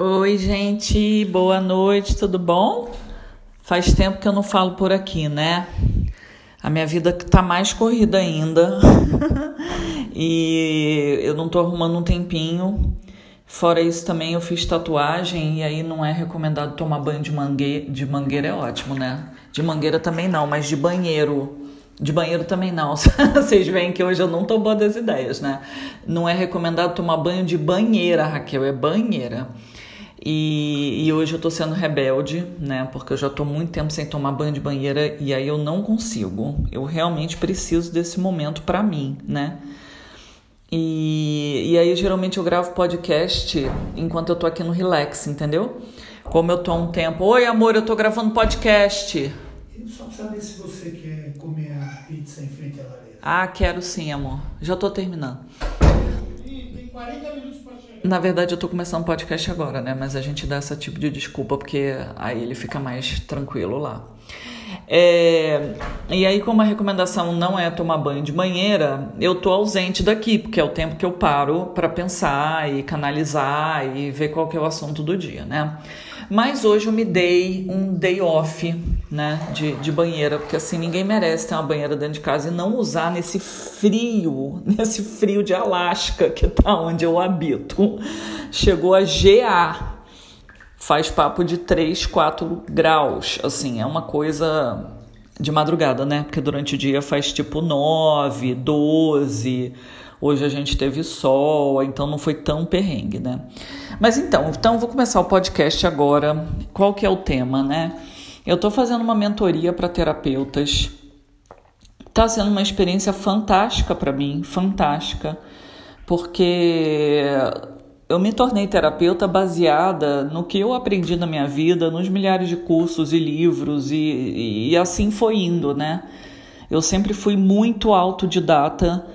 Oi, gente, boa noite, tudo bom? Faz tempo que eu não falo por aqui, né? A minha vida tá mais corrida ainda e eu não tô arrumando um tempinho. Fora isso, também eu fiz tatuagem e aí não é recomendado tomar banho de mangueira. De mangueira é ótimo, né? De mangueira também não, mas de banheiro. De banheiro também não. Vocês veem que hoje eu não tô boa das ideias, né? Não é recomendado tomar banho de banheira, Raquel, é banheira. E, e, hoje eu tô sendo rebelde, né? Porque eu já tô muito tempo sem tomar banho de banheira e aí eu não consigo. Eu realmente preciso desse momento para mim, né? E, e aí geralmente eu gravo podcast enquanto eu tô aqui no relax, entendeu? Como eu tô há um tempo, oi amor, eu tô gravando podcast. Eu só saber se você quer comer a pizza em frente à lareira. Ah, quero sim, amor. Já tô terminando. Tem 40 minutos na verdade, eu tô começando um podcast agora, né? Mas a gente dá esse tipo de desculpa porque aí ele fica mais tranquilo lá. É, e aí, como a recomendação não é tomar banho de banheira, eu tô ausente daqui, porque é o tempo que eu paro para pensar e canalizar e ver qual que é o assunto do dia, né? Mas hoje eu me dei um day off, né, de, de banheira, porque assim ninguém merece ter uma banheira dentro de casa e não usar nesse frio, nesse frio de Alasca que tá onde eu habito. Chegou a gear faz papo de 3, 4 graus. Assim, é uma coisa de madrugada, né? Porque durante o dia faz tipo 9, 12. Hoje a gente teve sol, então não foi tão perrengue, né? Mas então, então vou começar o podcast agora. Qual que é o tema, né? Eu tô fazendo uma mentoria para terapeutas. Tá sendo uma experiência fantástica para mim, fantástica, porque eu me tornei terapeuta baseada no que eu aprendi na minha vida, nos milhares de cursos e livros, e, e assim foi indo, né? Eu sempre fui muito autodidata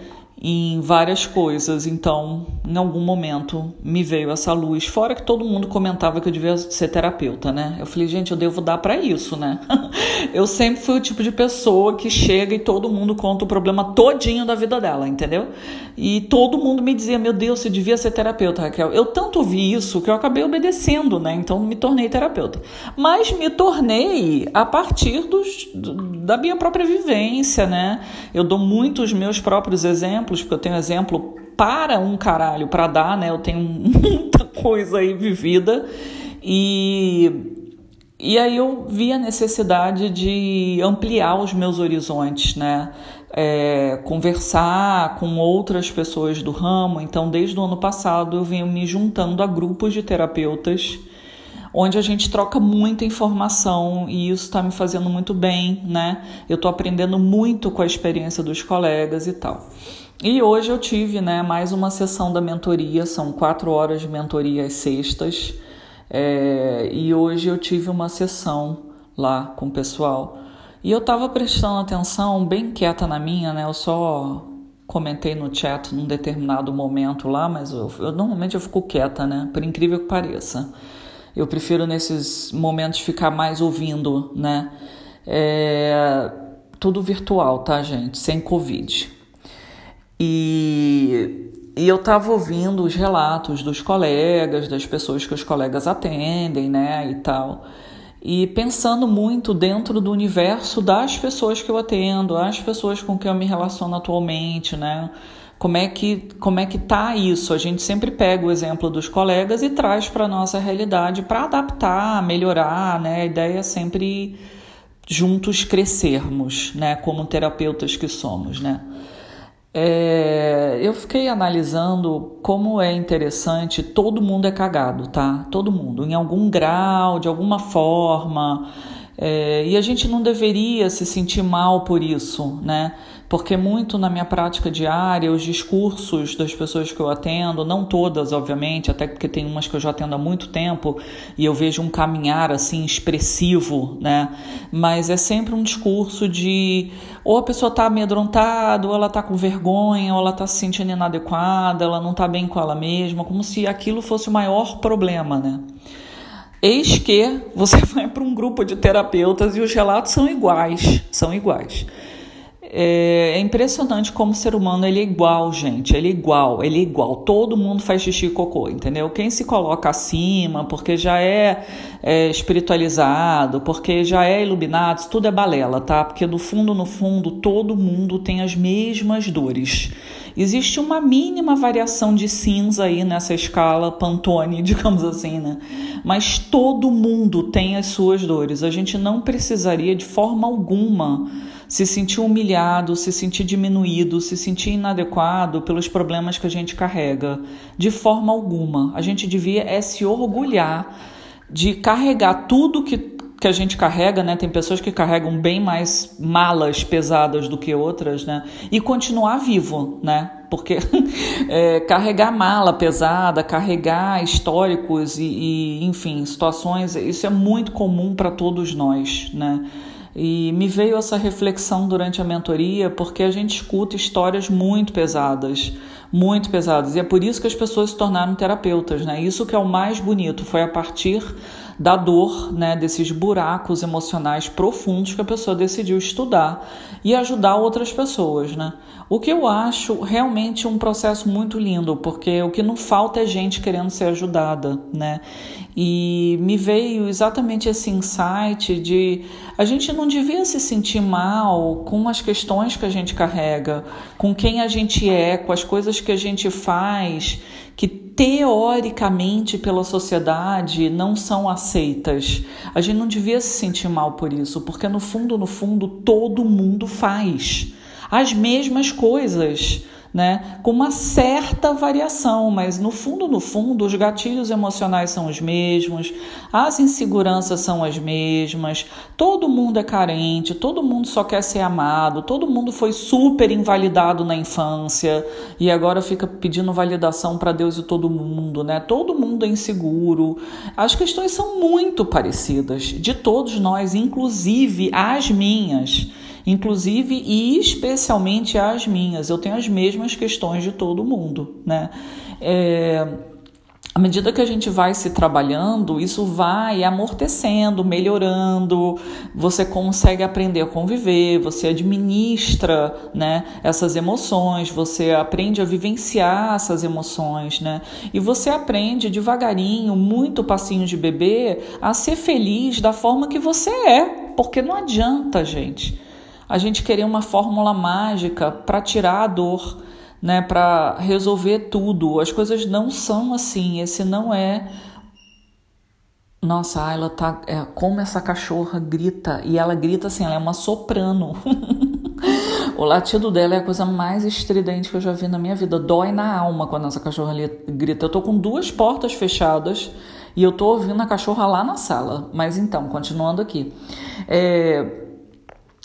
em várias coisas, então em algum momento me veio essa luz. Fora que todo mundo comentava que eu devia ser terapeuta, né? Eu falei, gente, eu devo dar para isso, né? eu sempre fui o tipo de pessoa que chega e todo mundo conta o problema todinho da vida dela, entendeu? E todo mundo me dizia, meu Deus, você devia ser terapeuta, Raquel. Eu tanto vi isso que eu acabei obedecendo, né? Então me tornei terapeuta. Mas me tornei a partir dos, da minha própria vivência, né? Eu dou muitos meus próprios exemplos porque eu tenho exemplo para um caralho para dar, né? Eu tenho muita coisa aí vivida e e aí eu vi a necessidade de ampliar os meus horizontes, né? É, conversar com outras pessoas do ramo. Então, desde o ano passado, eu venho me juntando a grupos de terapeutas onde a gente troca muita informação e isso está me fazendo muito bem, né? Eu estou aprendendo muito com a experiência dos colegas e tal. E hoje eu tive né, mais uma sessão da mentoria, são quatro horas de mentoria às sextas. É, e hoje eu tive uma sessão lá com o pessoal. E eu estava prestando atenção, bem quieta na minha, né? Eu só comentei no chat num determinado momento lá, mas eu, eu, normalmente eu fico quieta, né? Por incrível que pareça. Eu prefiro nesses momentos ficar mais ouvindo, né? É, tudo virtual, tá, gente? Sem Covid. E, e eu estava ouvindo os relatos dos colegas, das pessoas que os colegas atendem, né, e tal. E pensando muito dentro do universo das pessoas que eu atendo, as pessoas com quem eu me relaciono atualmente, né? Como é que como é que tá isso? A gente sempre pega o exemplo dos colegas e traz para nossa realidade para adaptar, melhorar, né? A ideia é sempre juntos crescermos, né, como terapeutas que somos, né? É, eu fiquei analisando como é interessante, todo mundo é cagado, tá? Todo mundo, em algum grau, de alguma forma. É, e a gente não deveria se sentir mal por isso, né? Porque muito na minha prática diária, os discursos das pessoas que eu atendo, não todas, obviamente, até porque tem umas que eu já atendo há muito tempo e eu vejo um caminhar assim expressivo, né? Mas é sempre um discurso de ou a pessoa está amedrontada, ou ela está com vergonha, ou ela está se sentindo inadequada, ela não está bem com ela mesma, como se aquilo fosse o maior problema, né? Eis que você vai para um grupo de terapeutas e os relatos são iguais, são iguais é, é, impressionante como o ser humano ele é igual, gente. Ele é igual, ele é igual. Todo mundo faz xixi e cocô, entendeu? Quem se coloca acima porque já é, é espiritualizado, porque já é iluminado, isso tudo é balela, tá? Porque no fundo, no fundo, todo mundo tem as mesmas dores. Existe uma mínima variação de cinza aí nessa escala Pantone, digamos assim, né? Mas todo mundo tem as suas dores. A gente não precisaria de forma alguma se sentir humilhado, se sentir diminuído, se sentir inadequado pelos problemas que a gente carrega. De forma alguma. A gente devia é se orgulhar de carregar tudo que que a gente carrega, né? Tem pessoas que carregam bem mais malas pesadas do que outras, né? E continuar vivo, né? Porque é, carregar mala pesada, carregar históricos e, e, enfim, situações, isso é muito comum para todos nós, né? E me veio essa reflexão durante a mentoria porque a gente escuta histórias muito pesadas, muito pesadas. E é por isso que as pessoas se tornaram terapeutas, né? Isso que é o mais bonito, foi a partir da dor, né, desses buracos emocionais profundos que a pessoa decidiu estudar e ajudar outras pessoas, né? O que eu acho realmente um processo muito lindo, porque o que não falta é gente querendo ser ajudada, né? E me veio exatamente esse insight de a gente não devia se sentir mal com as questões que a gente carrega, com quem a gente é, com as coisas que a gente faz que teoricamente pela sociedade não são aceitas. A gente não devia se sentir mal por isso, porque no fundo, no fundo, todo mundo faz as mesmas coisas né? Com uma certa variação, mas no fundo, no fundo, os gatilhos emocionais são os mesmos, as inseguranças são as mesmas, todo mundo é carente, todo mundo só quer ser amado, todo mundo foi super invalidado na infância e agora fica pedindo validação para Deus e todo mundo, né? Todo mundo é inseguro. As questões são muito parecidas de todos nós, inclusive as minhas inclusive e especialmente as minhas. Eu tenho as mesmas questões de todo mundo, né? É, à medida que a gente vai se trabalhando, isso vai amortecendo, melhorando, você consegue aprender a conviver, você administra né, essas emoções, você aprende a vivenciar essas emoções, né? E você aprende devagarinho, muito passinho de bebê, a ser feliz da forma que você é, porque não adianta, gente a gente querer uma fórmula mágica para tirar a dor, né, para resolver tudo. As coisas não são assim. Esse não é nossa, ela tá. É, como essa cachorra grita. E ela grita assim, ela é uma soprano. o latido dela é a coisa mais estridente que eu já vi na minha vida. Dói na alma quando essa cachorra grita. Eu tô com duas portas fechadas e eu tô ouvindo a cachorra lá na sala. Mas então, continuando aqui. É,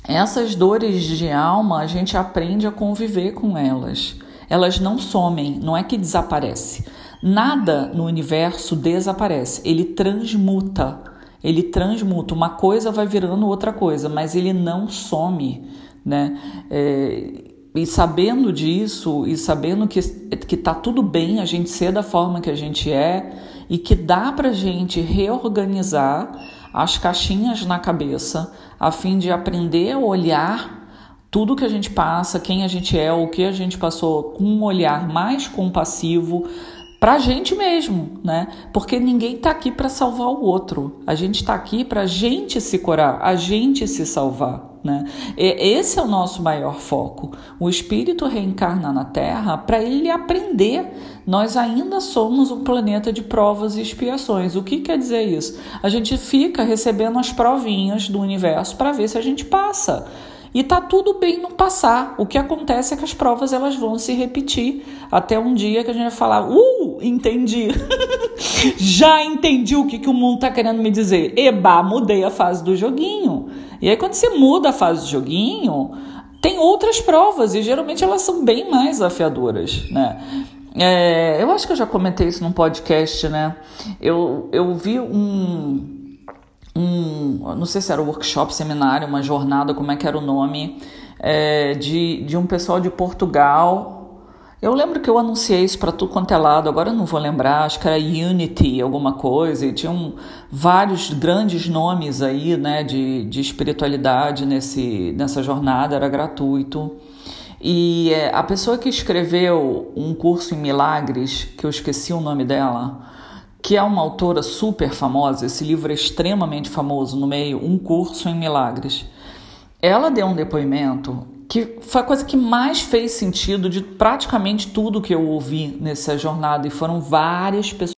essas dores de alma, a gente aprende a conviver com elas. Elas não somem, não é que desaparece. Nada no universo desaparece, ele transmuta. Ele transmuta, uma coisa vai virando outra coisa, mas ele não some, né? É, e sabendo disso, e sabendo que, que tá tudo bem a gente ser da forma que a gente é, e que dá pra gente reorganizar as caixinhas na cabeça, a fim de aprender a olhar tudo que a gente passa, quem a gente é, o que a gente passou, com um olhar mais compassivo para a gente mesmo, né? Porque ninguém está aqui para salvar o outro. A gente está aqui para a gente se curar, a gente se salvar. Né? Esse é o nosso maior foco. O espírito reencarna na Terra para ele aprender. Nós ainda somos um planeta de provas e expiações. O que quer dizer isso? A gente fica recebendo as provinhas do universo para ver se a gente passa. E tá tudo bem não passar. O que acontece é que as provas elas vão se repetir até um dia que a gente vai falar: "Uh, entendi. Já entendi o que, que o mundo tá querendo me dizer. Eba, mudei a fase do joguinho". E aí quando você muda a fase do joguinho, tem outras provas e geralmente elas são bem mais afiadoras, né? É, eu acho que eu já comentei isso num podcast, né? Eu, eu vi um um, não sei se era um workshop, seminário, uma jornada, como é que era o nome, é, de, de um pessoal de Portugal Eu lembro que eu anunciei isso para tu quanto é lado, agora eu não vou lembrar, acho que era Unity, alguma coisa, e tinham vários grandes nomes aí, né, de, de espiritualidade nesse, nessa jornada, era gratuito. E é, a pessoa que escreveu um curso em milagres, que eu esqueci o nome dela, que é uma autora super famosa, esse livro é extremamente famoso no meio, Um Curso em Milagres. Ela deu um depoimento que foi a coisa que mais fez sentido de praticamente tudo que eu ouvi nessa jornada, e foram várias pessoas